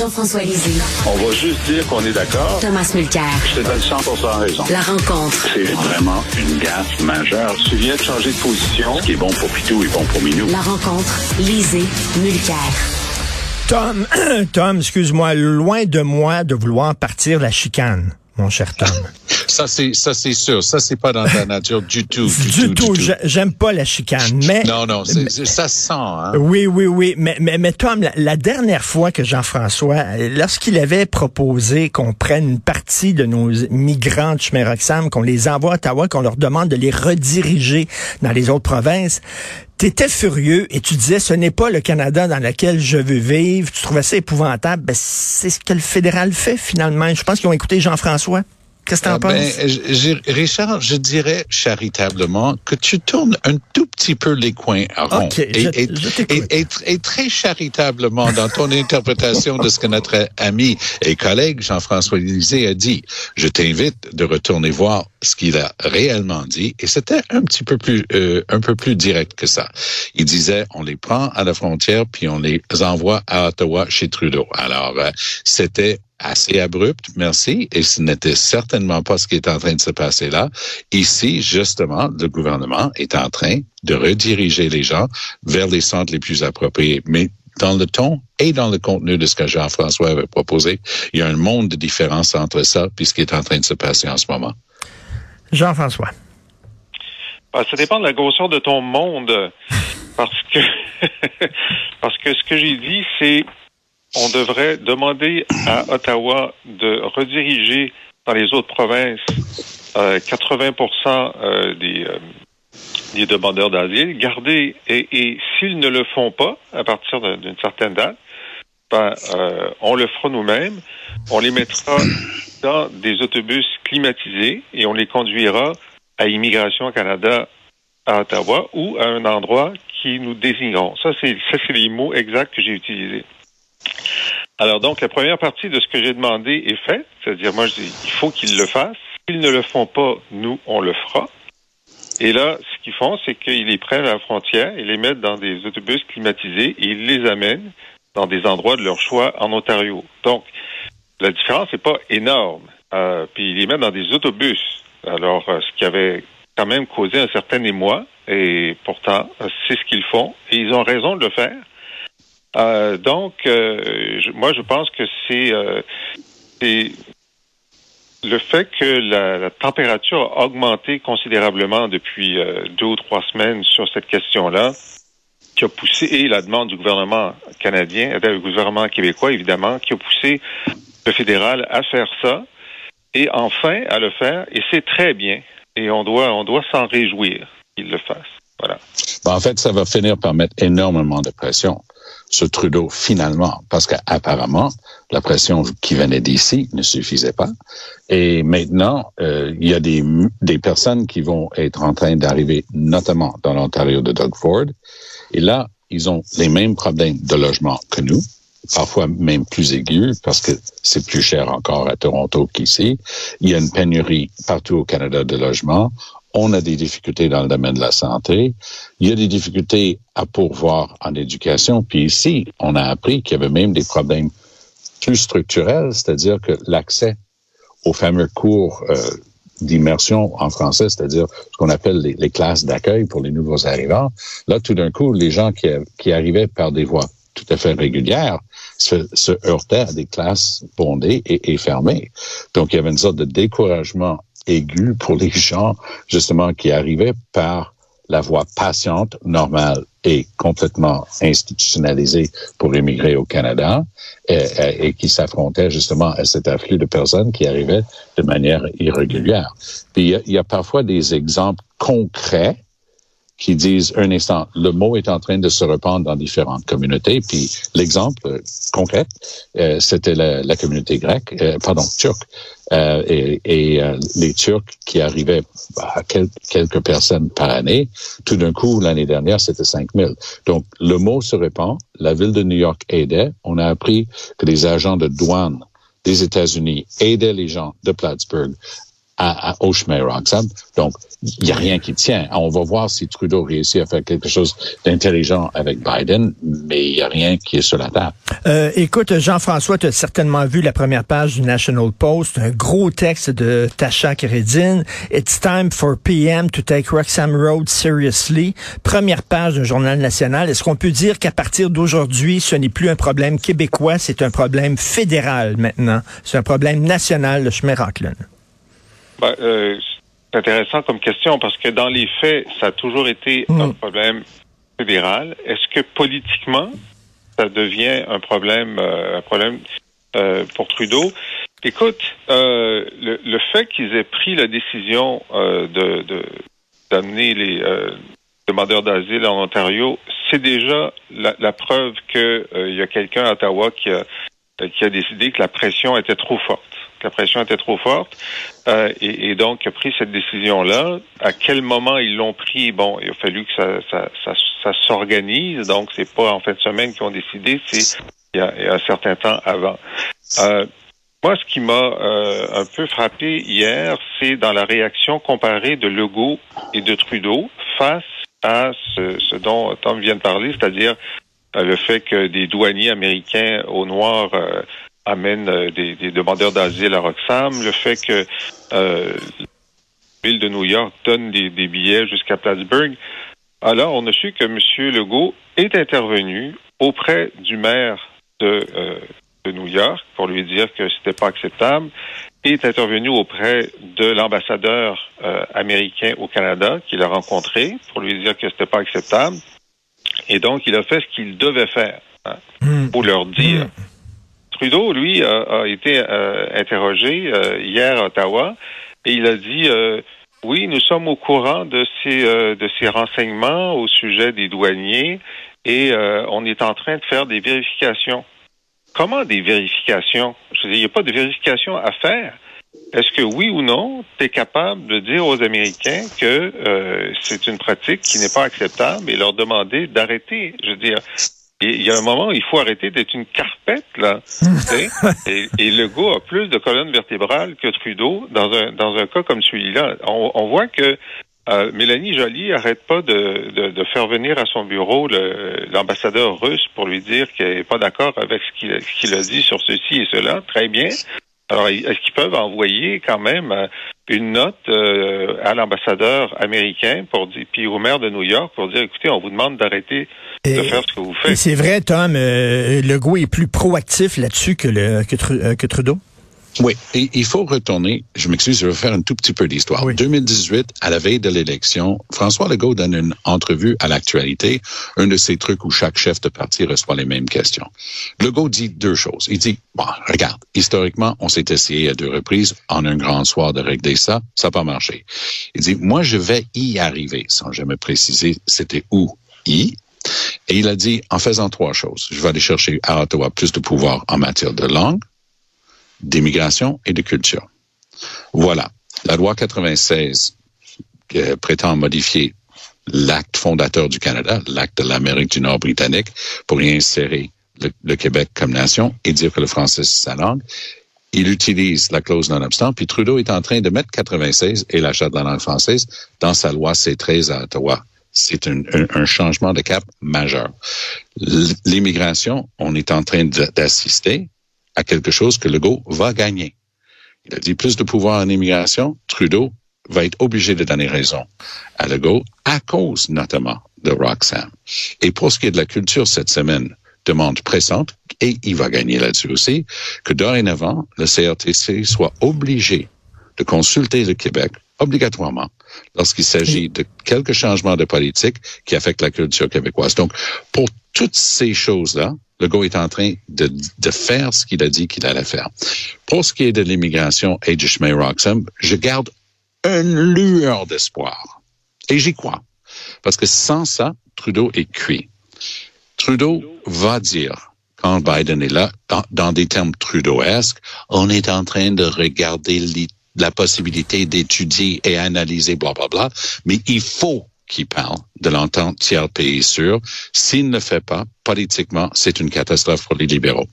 Jean-François Lisée, On va juste dire qu'on est d'accord. Thomas Mulcair. Je te donne 100 raison. La rencontre. C'est vraiment une gaffe majeure. Tu viens de changer de position. Ce qui est bon pour Pitou est bon pour Minou. La rencontre. Lisée, Mulcair. Tom, Tom, excuse-moi, loin de moi de vouloir partir la chicane, mon cher Tom. Ça, c'est, ça, c'est sûr. Ça, c'est pas dans ta nature du tout. Du, du tout, j'ai- j'aime pas la chicane, mais... Non, non, ça se sent, hein. Oui, oui, oui. Mais, mais, mais Tom, la, la dernière fois que Jean-François, lorsqu'il avait proposé qu'on prenne une partie de nos migrants de chemin Roxham, qu'on les envoie à Ottawa, qu'on leur demande de les rediriger dans les autres provinces, T'étais furieux et tu disais ce n'est pas le Canada dans lequel je veux vivre. Tu trouvais ça épouvantable. Ben, c'est ce que le fédéral fait finalement. Je pense qu'ils ont écouté Jean-François. Qu'est-ce que Ah, ben, penses? Richard, je dirais charitablement que tu tournes un tout petit peu les coins ronds. Ok, et, je- et- je t'écoute. et- et tr- et très charitablement dans ton interprétation de ce que notre ami et collègue Jean-François Lisée a dit. Je t'invite de retourner voir ce qu'il a réellement dit. Et c'était un petit peu plus, euh, un peu plus direct que ça. Il disait, on les prend à la frontière puis on les envoie à Ottawa chez Trudeau. Alors, euh, c'était assez abrupt, merci, et ce n'était certainement pas ce qui est en train de se passer là. Ici, justement, le gouvernement est en train de rediriger les gens vers les centres les plus appropriés. Mais dans le ton et dans le contenu de ce que Jean-François avait proposé, il y a un monde de différence entre ça et ce qui est en train de se passer en ce moment. Jean-François. Ben, ça dépend de la grosseur de ton monde. Parce que, parce que ce que j'ai dit, c'est on devrait demander à Ottawa de rediriger dans les autres provinces euh, 80 euh, des, euh, des demandeurs d'asile, garder, et, et s'ils ne le font pas à partir d'une certaine date, ben, euh, on le fera nous-mêmes. On les mettra dans des autobus climatisés et on les conduira à Immigration Canada à Ottawa ou à un endroit qui nous désigneront. Ça, c'est les mots exacts que j'ai utilisés. Alors donc, la première partie de ce que j'ai demandé est faite, c'est-à-dire moi je dis, il faut qu'ils le fassent. S'ils ne le font pas, nous on le fera. Et là, ce qu'ils font, c'est qu'ils les prennent à la frontière, ils les mettent dans des autobus climatisés et ils les amènent dans des endroits de leur choix en Ontario. Donc, la différence n'est pas énorme. Euh, puis ils les mettent dans des autobus. Alors, euh, ce qui avait quand même causé un certain émoi, et pourtant, c'est ce qu'ils font, et ils ont raison de le faire. Euh, donc, euh, je- moi, je pense que c'est euh, c'est le fait que la, la température a augmenté considérablement depuis euh, deux ou trois semaines sur cette question-là, qui a poussé, et la demande du gouvernement canadien, euh, du gouvernement québécois, évidemment, qui a poussé le fédéral à faire ça, et enfin à le faire, et c'est très bien, et on doit, on doit s'en réjouir qu'il le fasse. Voilà. Ben, en fait, ça va finir par mettre énormément de pression sur Trudeau finalement, parce qu'apparemment, la pression qui venait d'ici ne suffisait pas. Et maintenant, euh, il y a des, des personnes qui vont être en train d'arriver, notamment dans l'Ontario de Doug Ford. Et là, ils ont les mêmes problèmes de logement que nous, parfois même plus aigus, parce que c'est plus cher encore à Toronto qu'ici. Il y a une pénurie partout au Canada de logements. On a des difficultés dans le domaine de la santé. Il y a des difficultés à pourvoir en éducation. Puis ici, on a appris qu'il y avait même des problèmes plus structurels, c'est-à-dire que l'accès aux fameux cours euh, d'immersion en français, c'est-à-dire ce qu'on appelle les, classes d'accueil pour les nouveaux arrivants. Là, tout d'un coup, les gens qui, arrivaient par des voies tout à fait régulières se, se heurtaient à des classes bondées et, et fermées. Donc, il y avait une sorte de découragement aigu pour les gens, justement, qui arrivaient par la voie patiente, normale et complètement institutionnalisée pour immigrer au Canada et, qui s'affrontait justement à cet afflux de personnes qui arrivaient de manière irrégulière. Puis il y a parfois des exemples concrets qui disent un instant, le mot est en train de se répandre dans différentes communautés. Puis l'exemple concret, euh, c'était la, la, communauté grecque, euh, pardon, turque, euh, et, et euh, les Turcs qui arrivaient à quel, quelques personnes par année. Tout d'un coup, l'année dernière, c'était 5000. Donc le mot se répand. La ville de New York aidait. On a appris que les agents de douane des États-Unis aidaient les gens de Plattsburgh à, à, Roxham. Donc, il n'y a rien qui tient. On va voir si Trudeau réussit à faire quelque chose d'intelligent avec Biden, mais il n'y a rien qui est sur la table. Euh, écoute, Jean-François, tu as certainement vu la première page du National Post, un gros texte de Tasha Keredin. It's time for PM to take Roxham Road seriously. Première page d'un journal national. Est-ce qu'on peut dire qu'à partir d'aujourd'hui, ce n'est plus un problème québécois, c'est un problème fédéral maintenant. C'est un problème national, le chemin Rockland. Ben, euh, c'est intéressant comme question parce que dans les faits, ça a toujours été mmh. un problème fédéral. Est-ce que politiquement, ça devient un problème, euh, un problème euh, pour Trudeau? Écoute, euh, le, le, fait qu'ils aient pris la décision euh, de d'amener les euh, demandeurs d'asile en Ontario, c'est déjà la, la, preuve qu'il y a quelqu'un à Ottawa qui a, qui a décidé que la pression était trop forte la pression était trop forte euh, et, et, donc a pris cette décision-là. À quel moment ils l'ont pris? Bon, il a fallu que ça, ça, ça, ça s'organise. Donc c'est pas en fin de semaine qu'ils ont décidé, c'est il y a, il y a un certain temps avant. Euh, moi, ce qui m'a euh, un peu frappé hier, c'est dans la réaction comparée de Legault et de Trudeau face à ce, ce dont Tom vient de parler, c'est-à-dire euh, le fait que des douaniers américains au noir euh, amène euh, des, des, demandeurs d'asile à Roxham, le fait que euh, la ville de New York donne des, des billets jusqu'à Plattsburgh. Alors, on a su que M. Legault est intervenu auprès du maire de, euh, de New York pour lui dire que c'était pas acceptable, est intervenu auprès de l'ambassadeur euh, américain au Canada qu'il a rencontré pour lui dire que c'était pas acceptable. Et donc, il a fait ce qu'il devait faire hein, mmh. pour leur dire mmh. Trudeau, lui, a, a été euh, interrogé euh, hier à Ottawa et il a dit euh, oui, nous sommes au courant de ces de ces renseignements au sujet des douaniers et on est en train de faire des vérifications. Comment des vérifications? Je veux dire, il n'y a pas de vérification à faire. Est-ce que oui ou non, tu es capable de dire aux Américains que euh, c'est une pratique qui n'est pas acceptable et leur demander d'arrêter? Je veux dire, il y a un moment où il faut arrêter d'être une carpette, là. et, et Legault a plus de colonnes vertébrales que Trudeau dans un, dans un cas comme celui-là. On, on, voit que euh, Mélanie Joly arrête pas de, de, de, faire venir à son bureau l'ambassadeur russe pour lui dire qu'elle n'est pas d'accord avec ce qu'il qu a dit sur ceci et cela. Très bien. Alors, est-ce qu'ils peuvent envoyer quand même euh, une note euh, à l'ambassadeur américain pour dire, puis au maire de New York pour dire, écoutez, on vous demande d'arrêter de faire ce que vous faites? C'est vrai, Tom, euh, Legault est plus proactif là-dessus que, le, que, euh, que Trudeau? Oui, et il faut retourner, je m'excuse, je vais faire un tout petit peu d'histoire. Oui. 2018, à la veille de l'élection, François Legault donne une entrevue à l'actualité, un de ces trucs où chaque chef de parti reçoit les mêmes questions. Legault dit deux choses. Il dit, bon, regarde, historiquement, on s'est essayé à deux reprises en un grand soir de régler ça, ça n'a pas marché. Il dit, moi, je vais y arriver, sans jamais préciser c'était où y. Et il a dit, en faisant trois choses, je vais aller chercher à Ottawa plus de pouvoir en matière de langue, d'immigration et de culture. Voilà. La loi 96 euh, prétend modifier l'acte fondateur du Canada, l'acte de l'Amérique du Nord britannique, pour y insérer le, Québec comme nation et dire que le français c'est sa langue. Il utilise la clause non-obstant, puis Trudeau est en train de mettre 96 et l'achat de la langue française dans sa loi C13 à Ottawa. C'est un, un, changement de cap majeur. L'immigration, on est en train d'assister à quelque chose que Legault va gagner. Il a dit plus de pouvoir en immigration. Trudeau va être obligé de donner raison à Legault à cause notamment de Roxham. Et pour ce qui est de la culture cette semaine, demande pressante, et il va gagner là-dessus aussi, que dorénavant, le CRTC soit obligé de consulter le Québec obligatoirement lorsqu'il s'agit de quelques changements de politique qui affectent la culture québécoise. Donc, pour toutes ces choses-là, le gars est en train de, de faire ce qu'il a dit qu'il allait faire. Pour ce qui est de l'immigration et du chemin Roxham, je garde une lueur d'espoir. Et j'y crois. Parce que sans ça, Trudeau est cuit. Trudeau va dire, quand Biden est là, dans, dans des termes Trudeauesques, on est en train de regarder la possibilité d'étudier et analyser, bla, bla, bla. Mais il faut qu'il parle de l'entente tiers pays sûr. S'il ne le fait pas, politiquement, c'est une catastrophe pour les libéraux.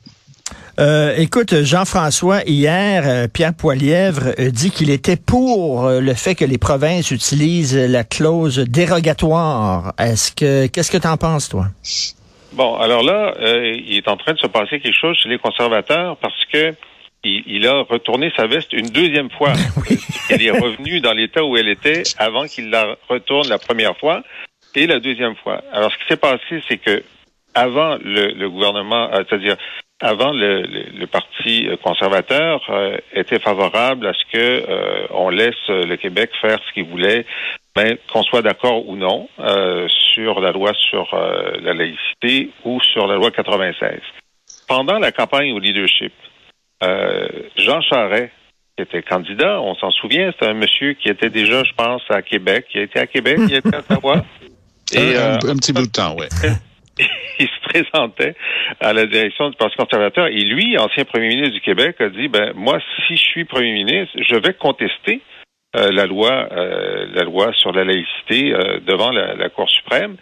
Euh, écoute, Jean-François, hier, euh, Pierre Poilièvre euh, dit qu'il était pour euh, le fait que les provinces utilisent la clause dérogatoire. Est-ce que qu'est-ce que tu en penses, toi? Bon, alors là, il est en train de se passer quelque chose chez les conservateurs parce que il, a retourné sa veste une deuxième fois. elle est revenue dans l'état où elle était avant qu'il la retourne la première fois et la deuxième fois. Alors, ce qui s'est passé, c'est que avant le, gouvernement, euh, c'est-à-dire avant le, le, parti conservateur euh, était favorable à ce que euh, laisse le Québec faire ce qu'il voulait, mais qu'on soit d'accord ou non sur la loi sur la laïcité ou sur la loi 96. Pendant la campagne au leadership, euh, Jean Charest, qui était candidat, on s'en souvient, c'est un monsieur qui était déjà, je pense, à Québec, qui a été à Québec, qui était à Ottawa. Et, un, euh, petit bout de temps, oui. il se présentait à la direction du Parti conservateur et lui, ancien premier ministre du Québec, a dit ben moi, si je suis premier ministre, je vais contester euh, la loi, la loi sur la laïcité devant la, la, Cour suprême.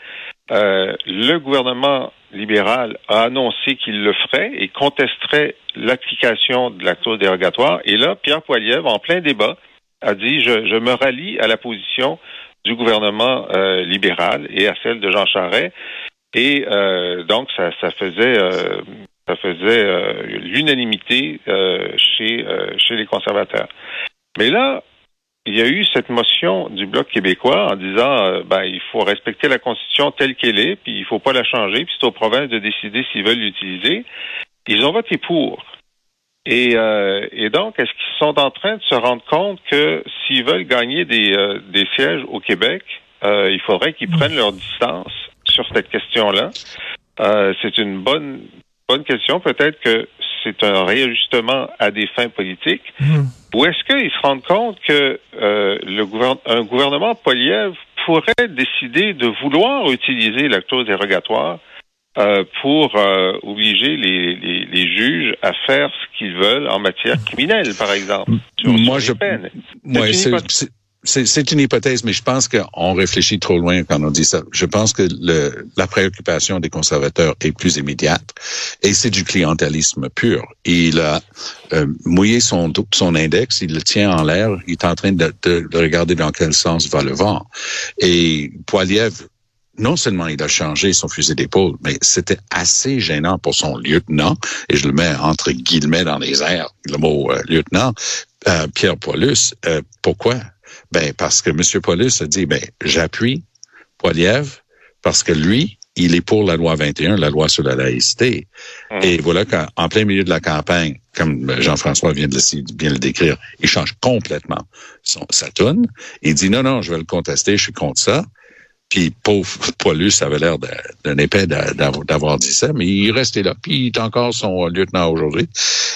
Le gouvernement libéral a annoncé qu'il le ferait et contesterait l'application de la clause dérogatoire. Et là, Pierre Poilievre, en plein débat, a dit je, je me rallie à la position du gouvernement euh, libéral et à celle de Jean Charest. Et euh, donc, ça, ça faisait euh, ça faisait l'unanimité chez chez les conservateurs. Mais là, il y a eu cette motion du Bloc québécois en disant euh, ben il faut respecter la Constitution telle qu'elle est, puis il faut pas la changer, puis c'est aux provinces de décider s'ils veulent l'utiliser. Ils ont voté pour. Et, euh, et donc, est-ce qu'ils sont en train de se rendre compte que s'ils veulent gagner des, euh, des sièges au Québec, il faudrait qu'ils prennent leur distance sur cette question-là? c'est une bonne bonne question. Peut-être que c'est un réajustement à des fins politiques. Mmh. Ou est-ce qu'ils se rendent compte que euh, le un gouvernement Poliev pourrait décider de vouloir utiliser la clause dérogatoire euh, pour euh, obliger les, les, les, juges à faire ce qu'ils veulent en matière criminelle, par exemple. Moi, je, moi, c'est c'est une hypothèse, mais je pense qu'on réfléchit trop loin quand on dit ça. Je pense que le, la préoccupation des conservateurs est plus immédiate et c'est du clientélisme pur. Il a euh, mouillé son, son index, il le tient en l'air, il est en train de, de, regarder dans quel sens va le vent. Et Poiliev, non seulement il a changé son fusil d'épaule, mais c'était assez gênant pour son lieutenant, et je le mets entre guillemets dans les airs, le mot euh, lieutenant, euh, Pierre Paulus. pourquoi? Ben, parce que M. Paulus a dit, ben, j'appuie Poiliev parce que lui, il est pour la loi 21, la loi sur la laïcité. Hum. Et voilà qu'en plein milieu de la campagne, comme Jean-François vient de le, bien le décrire, il change complètement son, sa toune. Il dit non, non, je vais le contester, je suis contre ça. Puis pauvre Paulus avait l'air d'un épais d'avoir dit ça, mais il restait là. Puis il est encore son lieutenant aujourd'hui.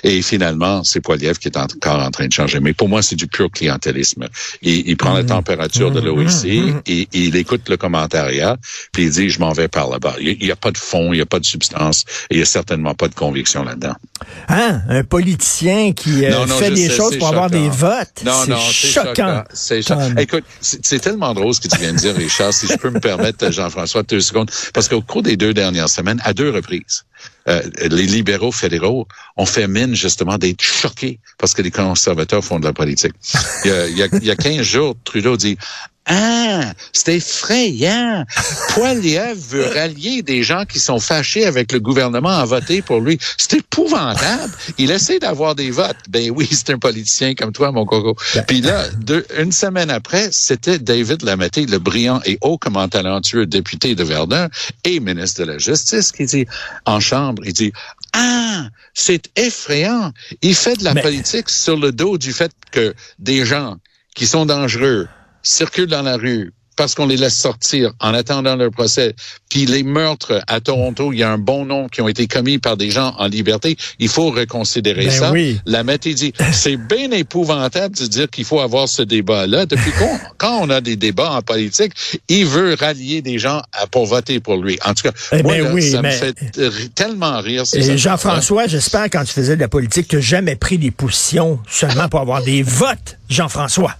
Et finalement, c'est Poiliev qui est encore en train de changer. Mais pour moi, c'est du pur clientélisme. Il, il prend la mmh. température de mmh. l'OIC, mmh. et il écoute le commentariat, puis il dit, je m'en vais par là-bas. Il n'y a pas de fond, il n'y a pas de substance, et il n'y a certainement pas de conviction là-dedans. Hein? Un politicien qui euh, fait des choses pour avoir des votes. Non, non, c'est choquant. C'est choquant. Écoute, c'est tellement drôle ce que tu viens de dire, Richard. Si je peux permettre, Jean-François, deux secondes, parce qu'au cours des deux dernières semaines, à deux reprises, euh, les libéraux fédéraux ont fait mine justement d'être choqués parce que les conservateurs font de la politique. Il y a, il il y a 15 jours, Trudeau dit ah, c'est effrayant. Poiliev veut rallier des gens qui sont fâchés avec le gouvernement à voter pour lui. C'est épouvantable. Il essaie d'avoir des votes. Ben oui, c'est un politicien comme toi, mon coco. Ben. Puis là, deux, une semaine après, c'était David Lametti, le brillant et hautement talentueux député de Verdun et ministre de la Justice, qui dit en chambre, il dit Ah, c'est effrayant. Il fait de la Mais- politique sur le dos du fait que des gens qui sont dangereux circulent dans la rue parce qu'on les laisse sortir en attendant leur procès. Puis les meurtres à Toronto, il y a un bon nombre qui ont été commis par des gens en liberté. Il faut reconsidérer Ben ça. oui. La dit, c'est bien épouvantable de dire qu'il faut avoir ce débat-là. Depuis quand, quand on a des débats en politique, il veut rallier des gens à, pour voter pour lui. En tout cas, Eh moi, ben là, oui, ça mais- me fait tellement rire. Jean-François, j'espère quand tu faisais de la politique, tu n'as jamais pris des positions seulement pour avoir des votes, Jean-François.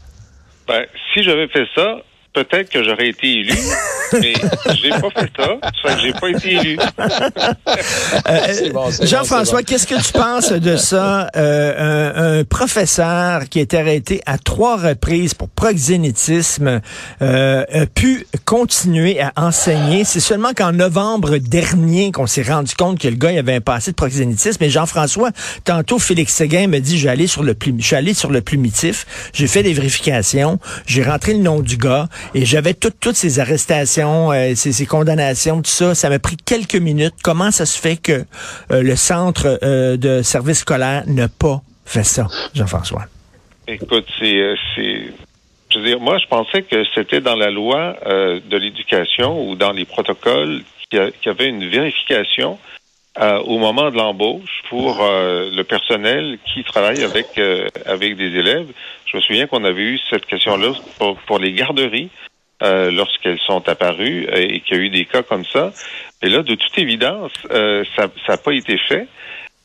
Ben, si j'avais fait ça, peut-être que j'aurais été élu, mais j'ai pas fait ça, ça fait que j'ai pas été élu. Bon, bon, Jean-François, bon. qu'est-ce que tu penses de ça? Euh, un, un professeur qui a été arrêté à trois reprises pour proxénétisme euh, a pu continuer à enseigner. C'est seulement qu'en novembre dernier qu'on s'est rendu compte que le gars il avait un passé de proxénétisme. Mais Jean-François, tantôt Félix Séguin me dit, allé sur le plu- je suis allé sur le plumitif, j'ai fait des vérifications, j'ai rentré le nom du gars et j'avais toutes ces arrestations, euh, ces, condamnations, tout ça. Ça m'a pris quelques minutes. Comment ça se fait que euh, le centre euh, de service scolaire n'a pas fait ça, Jean-François? Écoute, c'est, je veux dire, moi, je pensais que c'était dans la loi de l'éducation ou dans les protocoles qu'il y, avait une vérification au moment de l'embauche pour le personnel qui travaille avec avec des élèves. Je me souviens qu'on avait eu cette question-là pour, pour les garderies euh, lorsqu'elles sont apparues euh, et qu'il y a eu des cas comme ça. Et là, de toute évidence, euh, ça n'a pas été fait.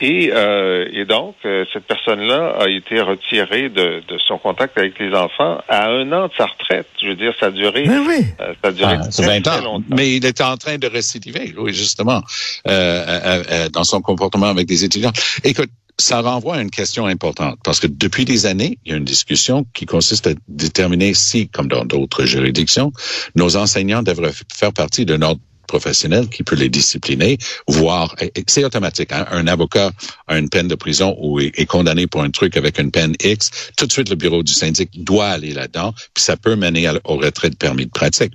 Et, euh, et donc, euh, cette personne-là a été retirée de, de son contact avec les enfants à un an de sa retraite. Je veux dire, ça a duré, Ben oui. euh, ça a duré Ah, très, 20 très ans. longtemps. Mais il est en train de récidiver, oui, justement, euh, euh, euh, dans son comportement avec des étudiants. Écoute, ça renvoie à une question importante, parce que depuis des années, il y a une discussion qui consiste à déterminer si, comme dans d'autres juridictions, nos enseignants devraient faire partie d'un ordre professionnel qui peut les discipliner, voire, c'est automatique, hein, un avocat a une peine de prison ou est, condamné pour un truc avec une peine X, tout de suite le bureau du syndic doit aller là-dedans, puis ça peut mener au retrait de permis de pratique.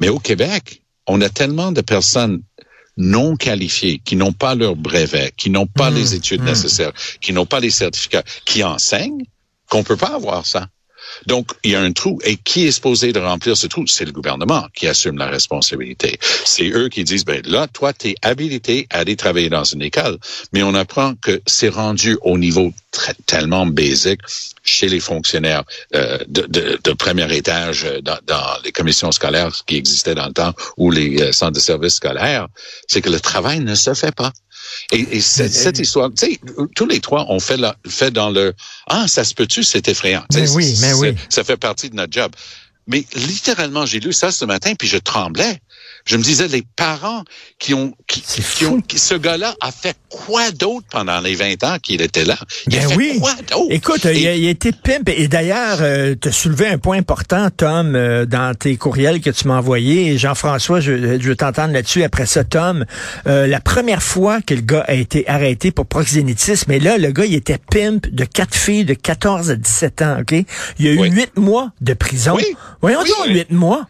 Mais au Québec, on a tellement de personnes non qualifiées, qui n'ont pas leur brevet, qui n'ont pas Mmh, les études mmh. nécessaires, qui n'ont pas les certificats, qui enseignent, qu'on peut pas avoir ça. Donc, il y a un trou. Et qui est supposé de remplir ce trou? C'est le gouvernement qui assume la responsabilité. C'est eux qui disent, ben là, toi, tu es habilité à aller travailler dans une école. Mais on apprend que c'est rendu au niveau tellement basique chez les fonctionnaires euh, de premier étage euh, dans, dans les commissions scolaires qui existaient dans le temps ou les euh, centres de services scolaires, c'est que le travail ne se fait pas. Et, et cette, cette histoire, tu sais, tous les trois ont fait, la, fait dans le ah ça se peut-tu, c'est effrayant. Mais oui, mais oui. Ça fait partie de notre job. Mais littéralement, j'ai lu ça ce matin, puis je tremblais. Je me disais, les parents qui ont, qui, C'est qui ont, qui- ce gars-là a fait quoi d'autre pendant les 20 ans qu'il était là? Il a Ben fait oui. quoi d'autre? Écoute, Et- il, a, il a été pimp. Et d'ailleurs, tu as soulevé un point important, Tom, euh, dans tes courriels que tu m'as envoyés. Jean-François, je, je veux t'entendre là-dessus. Après ça, Tom, euh, la première fois que le gars a été arrêté pour proxénétisme, et là, le gars, il était pimp de quatre filles de 14 à 17 ans, OK? Il y a eu Oui. huit mois de prison. Oui. Voyons Oui, donc, huit mois.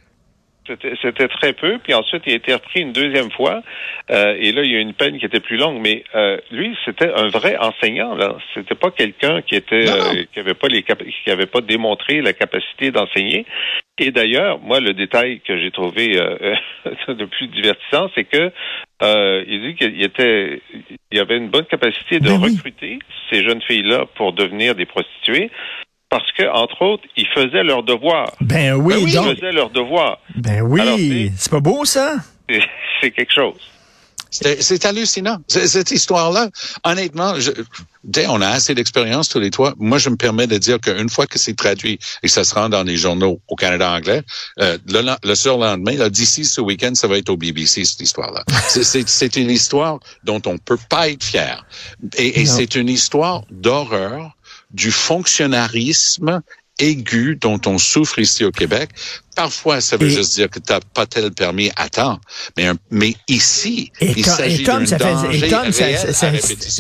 C'était très peu, puis ensuite il a été repris une deuxième fois, euh, et là il y a eu une peine qui était plus longue. Mais euh, lui, c'était un vrai enseignant. Là, c'était pas quelqu'un qui était euh, qui avait pas les qui avait pas démontré la capacité d'enseigner. Et d'ailleurs, moi, le détail que j'ai trouvé euh, le plus divertissant, c'est que euh, il dit qu'il était, il avait une bonne capacité de Ben oui. recruter ces jeunes filles-là pour devenir des prostituées. Parce que, entre autres, ils faisaient leur devoir. Ben oui, ils donc. faisaient leur devoir. Ben oui. C'est- pas beau, ça? C'est- quelque chose. C'est hallucinant. Cette histoire-là, honnêtement, je, on a assez d'expérience tous les trois. Moi, je me permets de dire qu'une fois que c'est traduit et que ça se rend dans les journaux au Canada anglais, euh, le, le surlendemain, là, d'ici ce week-end, ça va être au BBC, cette histoire-là. C'est- une histoire dont on peut pas être fier. Et, c'est une histoire d'horreur du fonctionnarisme aigu dont on souffre ici au Québec. Parfois, ça veut Et- juste dire que tu n'as pas tel permis à temps. Mais, mais ici, Et, il s'agit d'un ça fait, danger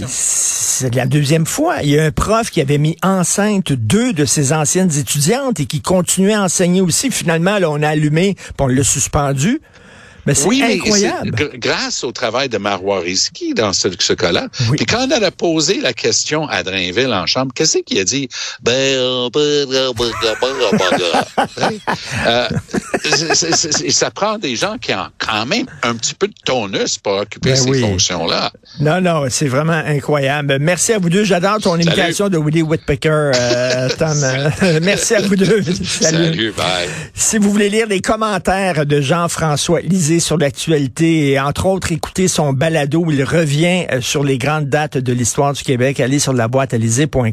c'est la deuxième fois. Il y a un prof qui avait mis enceinte deux de ses anciennes étudiantes et qui continuait à enseigner aussi. Finalement, là, on a allumé, puis on l'a suspendu. Mais c'est oui, incroyable. Mais grâce au travail de Marois Risky dans ce, ce cas-là. Oui. Puis quand on a posé la question à Drainville en chambre, qu'est-ce qu'il a dit? Ben, euh, ben, ben, ben, ben, c'est- c'est- c'est- ça prend des gens qui ont quand même un petit peu de tonus pour occuper Ben ces oui. fonctions-là. Non, non, c'est vraiment incroyable. Merci à vous deux. J'adore ton imitation de Willie Whitpecker, euh, Tom. Merci à vous deux. Salut. Salut, bye. Si vous voulez lire les commentaires de Jean-François Lisée sur l'actualité et entre autres écouter son balado où il revient euh, sur les grandes dates de l'histoire du Québec, allez sur la boîte à